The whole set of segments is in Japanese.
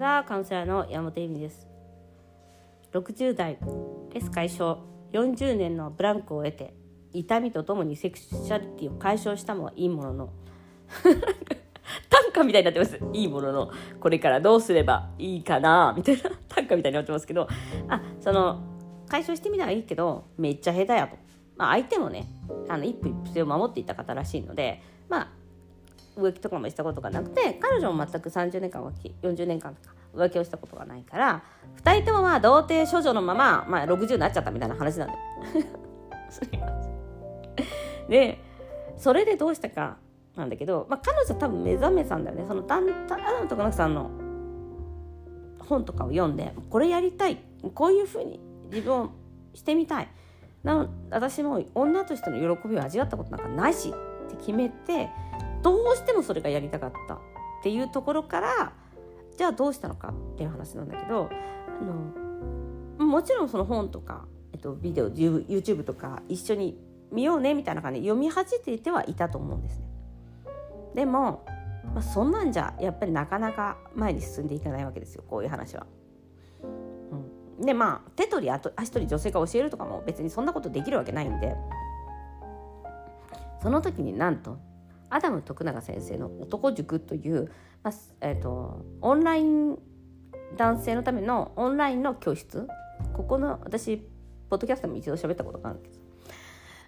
ちはカウンセラーの山本由美です。60代レス解消40年のブランクを得て痛みとともにセクシャリティを解消したもいいものの。短歌みたいになってます。いいものの。これからどうすればいいかな。みたいな。短歌みたいになってますけど。あその解消してみたらいいけどめっちゃ下手やと、まあ、相手もねあの一夫一夫制を守っていた方らしいのでまあ浮気とかもしたことがなくて彼女も全く30年間浮気40年間とか浮気をしたことがないから2人ともまあ童貞処女のまま、まあ、60になっちゃったみたいな話なん ででそれでどうしたかなんだけど、まあ、彼女多分目覚めさんだよね。そのアダムとかなくさんの本とかを読んでこれやりたい。こういうふうに自分をしてみたい。な私も女としての喜びを味わったことなんかないしって決めてどうしてもそれがやりたかったっていうところからじゃあどうしたのかっていう話なんだけどあのもちろんその本とか、えっと、ビデオ YouTube とか一緒に見ようねみたいな感じで読み始めてはいたと思うんですね。でも、まあ、そんなんじゃやっぱりなかなか前に進んでいかないわけですよこういう話は。うん、でまあ手取り足取り女性が教えるとかも別にそんなことできるわけないんでその時になんとアダム徳永先生の男塾という、まあえーと、オンライン男性のためのオンラインの教室ここの私ポッドキャストも一度喋ったことがあるんです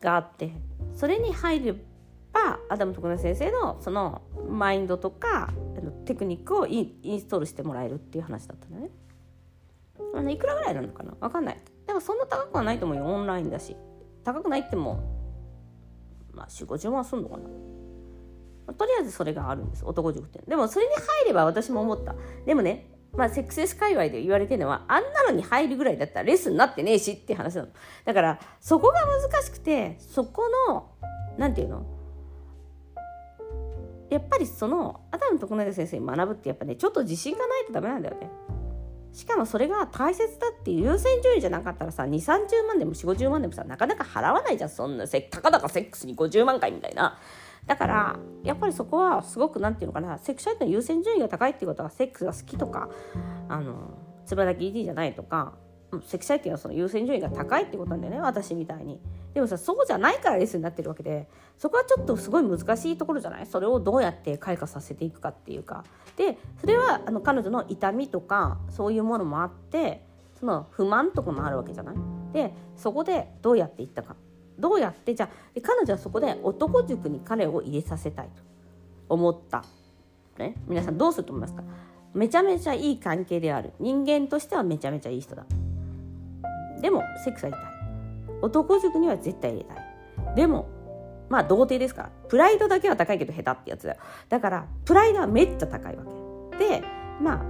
があってそれに入ればアダム徳永先生のそのマインドとかテクニックをインストールしてもらえるっていう話だったんだね。あのいくらぐらいなのかな？分かんない。でもそんな高くはないと思うよオンラインだし。高くないってもまあ4 5 0万すんのかな？とりあえずそれがあるんです男塾って。でもそれに入れば私も思った。でもねまあセックスレス界隈で言われてるのはあんなのに入るぐらいだったらレッスンになってねえしって話なのだからそこが難しくてそこの何て言うの？やっぱりそのアダム徳永先生に学ぶってやっぱねちょっと自信がないとダメなんだよね。しかもそれが大切だっていう優先順位じゃなかったらさ2 3 0万でも4 5 0万でもさなかなか払わないじゃんそんな。たかだかセックスに50万かいみたいな。だからやっぱりそこはすごく何て言うのかなセクシュアリティの優先順位が高いっていうことはセックスが好きとかあのつばだき ED じゃないとかセクシュアリティのその優先順位が高いってことなんだよね私みたいに。でもさそうじゃないからレッスになってるわけでそこはちょっとすごい難しいところじゃない？それをどうやって開花させていくかっていうか。でそれはあの彼女の痛みとかそういうものもあってその不満とかもあるわけじゃない？でそこでどうやっていったか。どうやってじゃあ彼女はそこで男塾に彼を入れさせたいと思った、ね、皆さんどうすると思いますか？めちゃめちゃいい関係である。人間としてはめちゃめちゃいい人だ。でもセックスは痛い。男塾には絶対入れたい。でもまあ童貞ですから。プライドだけは高いけど下手ってやつだよ。だからプライドはめっちゃ高いわけ。でまあ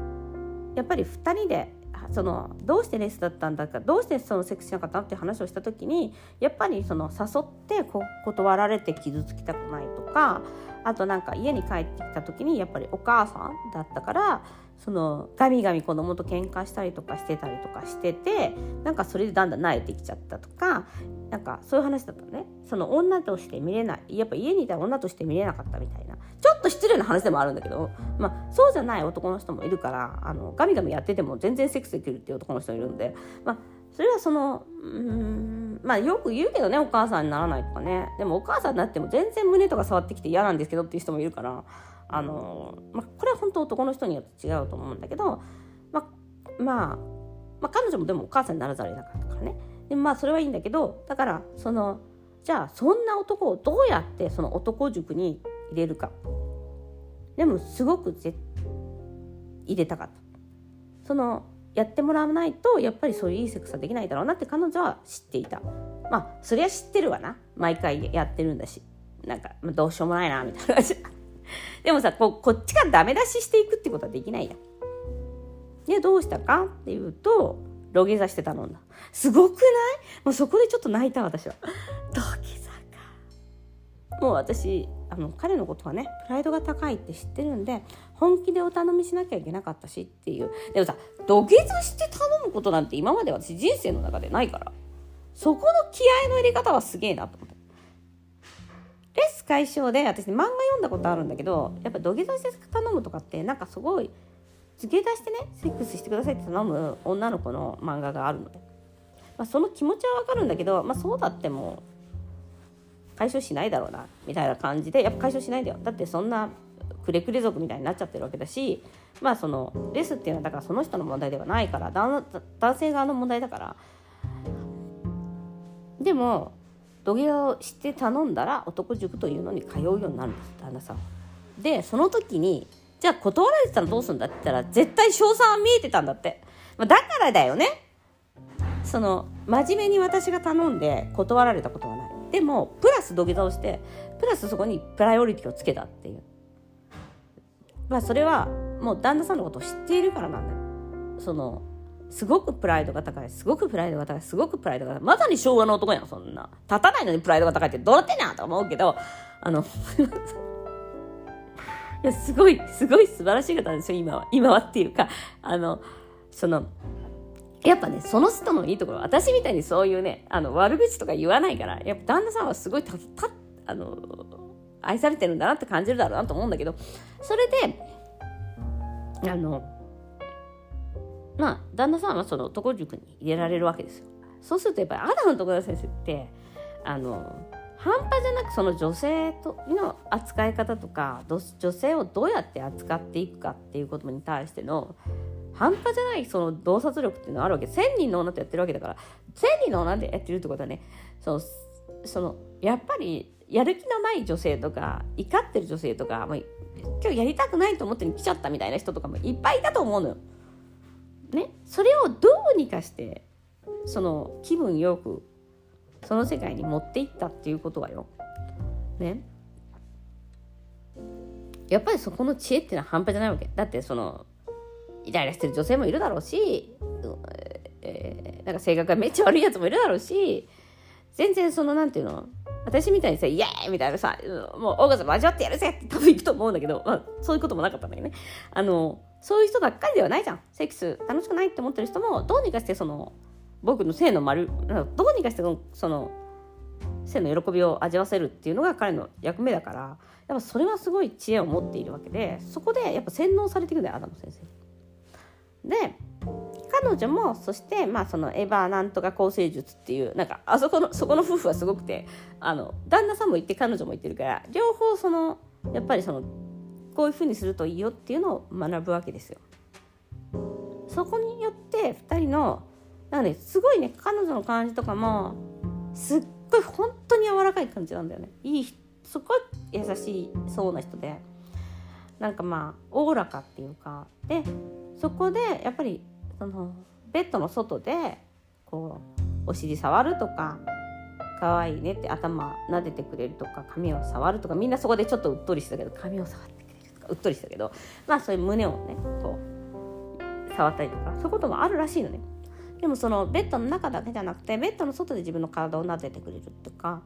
やっぱり2人でそのどうしてレスだったんだかどうしてそのセクスしなかったって話をした時にやっぱりその誘って断られて傷つきたくないとかあとなんか家に帰ってきた時にやっぱりお母さんだったからそのガミガミ子供と喧嘩したりとかしてたりとかしててなんかそれでだんだん慣れてきちゃったとかなんかそういう話だったのね。その女として見れない。やっぱ家にいたら女として見れなかったみたいな。と失礼な話でもあるんだけど、まあ、そうじゃない男の人もいるからあのガミガミやってても全然セックスできるっていう男の人もいるんで、まあ、それはそのうんまあよく言うけどねお母さんにならないとかね。でもお母さんになっても全然胸とか触ってきて嫌なんですけどっていう人もいるからあの、まあ、これは本当男の人によって違うと思うんだけど、まあ、まあ、まあ彼女もでもお母さんにならざるを得なかったからね。でまあそれはいいんだけどだからそのじゃあそんな男をどうやってその男塾に入れるか。でもすごくぜ入れたかった。そのやってもらわないとやっぱりそういういいセックスはできないだろうなって彼女は知っていた。まあそりゃ知ってるわな。毎回やってるんだし。なんか、まあ、どうしようもないなみたいな感じ。でもさここっちがダメ出ししていくってことはできないやん。でどうしたかっていうと土下座して頼んだ。すごくない？もうそこでちょっと泣いた私は。土下座か。もう私あの彼のことはねプライドが高いって知ってるんで本気でお頼みしなきゃいけなかったしっていう。でもさ土下座して頼むことなんて今まで私人生の中でないから。そこの気合の入れ方はすげえなと思って。レス解消で私、ね、漫画読んだことあるんだけどやっぱ土下座して頼むとかってなんかすごい付け出してねセックスしてくださいって頼む女の子の漫画があるので、まあ、その気持ちはわかるんだけど、まあ、そうだっても解消しないだろうなみたいな感じでやっぱ解消しないんだよ。だってそんなくれくれ族みたいになっちゃってるわけだしまあそのレスっていうのはだからその人の問題ではないから男性側の問題だから。でも土下座をして頼んだら男塾というのに通うようになるんです旦那さんでその時にじゃあ断られてたらどうするんだって言ったら絶対賞賛は見えてたんだって、まあ、だからだよね。その真面目に私が頼んで断られたことはない。でもプラス土下座をしてプラスそこにプライオリティをつけたっていう。まあそれはもう旦那さんのことを知っているからなんだよ。そのすごくプライドが高いすごくプライドが高いすごくプライドが高い。まさに昭和の男やんそんな。立たないのにプライドが高いってどうなってんなと思うけどあの いやすごいすごい素晴らしい方なんですよ今は。今はっていうかあのそのやっぱねその人のいいところ私みたいにそういうねあの悪口とか言わないからやっぱ旦那さんはすごいたたあの愛されてるんだなって感じるだろうなと思うんだけどそれであのまあ旦那さんはその男塾に入れられるわけですよ。そうするとやっぱりアダムの徳田先生ってあの半端じゃなくその女性との扱い方とか女性をどうやって扱っていくかっていうことに対しての半端じゃないその洞察力っていうのはあるわけ1000人の女とやってるわけだから1000人の女でやってるってことはねそのそのやっぱりやる気のない女性とか怒ってる女性とかもう今日やりたくないと思って来ちゃったみたいな人とかもいっぱいいたと思うのよ。ね、それをどうにかしてその気分よくその世界に持っていったっていうことはよ。ね？やっぱりそこの知恵っていうのは半端じゃないわけ。だってそのイライラしてる女性もいるだろうし、えー、なんか性格がめっちゃ悪いやつもいるだろうし全然そのなんていうの私みたいにさ、イエーイみたいなさ、もうオーガズム味わってやるぜって多分行くと思うんだけど、まあ、そういうこともなかったんだけどね。あの、そういう人ばっかりではないじゃん。セックス楽しくないって思ってる人も、どうにかしてその、僕の性の丸、どうにかしてその、性の喜びを味わせるっていうのが彼の役目だから、やっぱそれはすごい知恵を持っているわけで、そこでやっぱ洗脳されていくんだよ、アダム先生。で、彼女もそしてまあそのエヴァなんとか構成術っていうなんかあそこのそこの夫婦はすごくてあの旦那さんも言って彼女も言ってるから両方そのやっぱりそのこういうふうにするといいよっていうのを学ぶわけですよ。そこによって2人のなんかねすごいね彼女の感じとかもすっごい本当に柔らかい感じなんだよね。いいすごい優しいそうな人でなんかまあおおらかっていうかでそこでやっぱりそのベッドの外でこうお尻触るとか可愛いねって頭撫でてくれるとか髪を触るとかみんなそこでちょっとうっとりしてたけど髪を触ってくれるとかうっとりしたけどまあそういう胸をねこう触ったりとかそういうこともあるらしいのね。でもそのベッドの中だけじゃなくてベッドの外で自分の体を撫でてくれるとか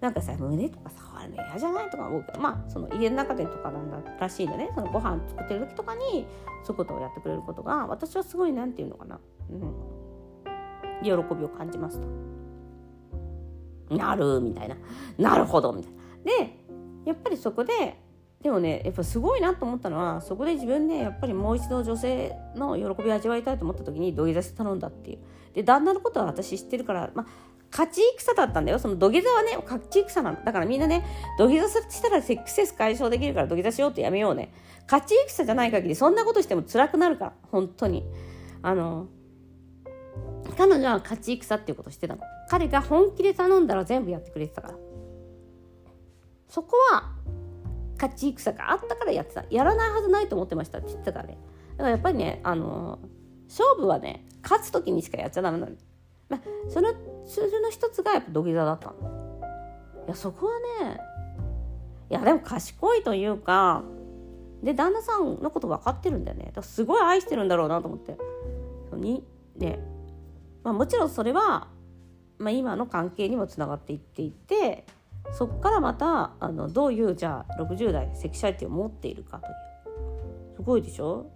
なんかさ胸とか触るの嫌じゃないとか思うけどまあその家の中でとかなんだらしいのね。そのご飯作ってる時とかにそういうことをやってくれることが私はすごいなんていうのかな、うん、喜びを感じますと。なるみたいな。なるほど。みたいな。でやっぱりそこででもねやっぱすごいなと思ったのはそこで自分でやっぱりもう一度女性の喜びを味わいたいと思った時に土下座して頼んだっていう。で旦那のことは私知ってるから、まあ、勝ち戦だったんだよ。その土下座はね、勝ち戦なの。だからみんなね、土下座したらセックスレス解消できるから土下座しようってやめようね。勝ち戦じゃない限りそんなことしても辛くなるから。本当に。あの、彼女は勝ち戦っていうことしてたの。彼が本気で頼んだら全部やってくれてたから。そこは、勝ち戦があったからやってた。やらないはずないと思ってましたって言ってたからね。だからやっぱりね、あの、勝負はね、勝つ時にしかやっちゃダメなの。まあ、その数字の一つがやっぱ土下座だったの。いやそこはねいやでも賢いというかで旦那さんのこと分かってるんだよね。だからすごい愛してるんだろうなと思って。にで、まあ、もちろんそれは、まあ、今の関係にもつながっていっていてそこからまたあのどういうじゃあ60代セクシャリティを持っているかという。すごいでしょ？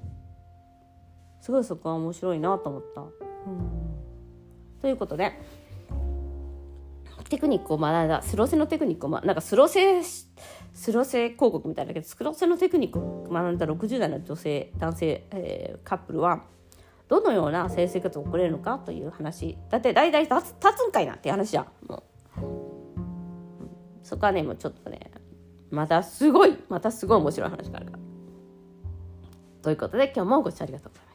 すごいそこは面白いなと思った。うん。ということでテクニックを学んだスローセのテクニックを、ま、なんかスローセスロセ広告みたいだけどスロセのテクニックを学んだ60代の女性男性、えー、カップルはどのような性生活を送れるのかという話。だって大体立つ立つんかいなって話じゃん。もう、そこはねもうちょっとねまたすごいまたすごい面白い話があるから。ということで今日もご視聴ありがとうございました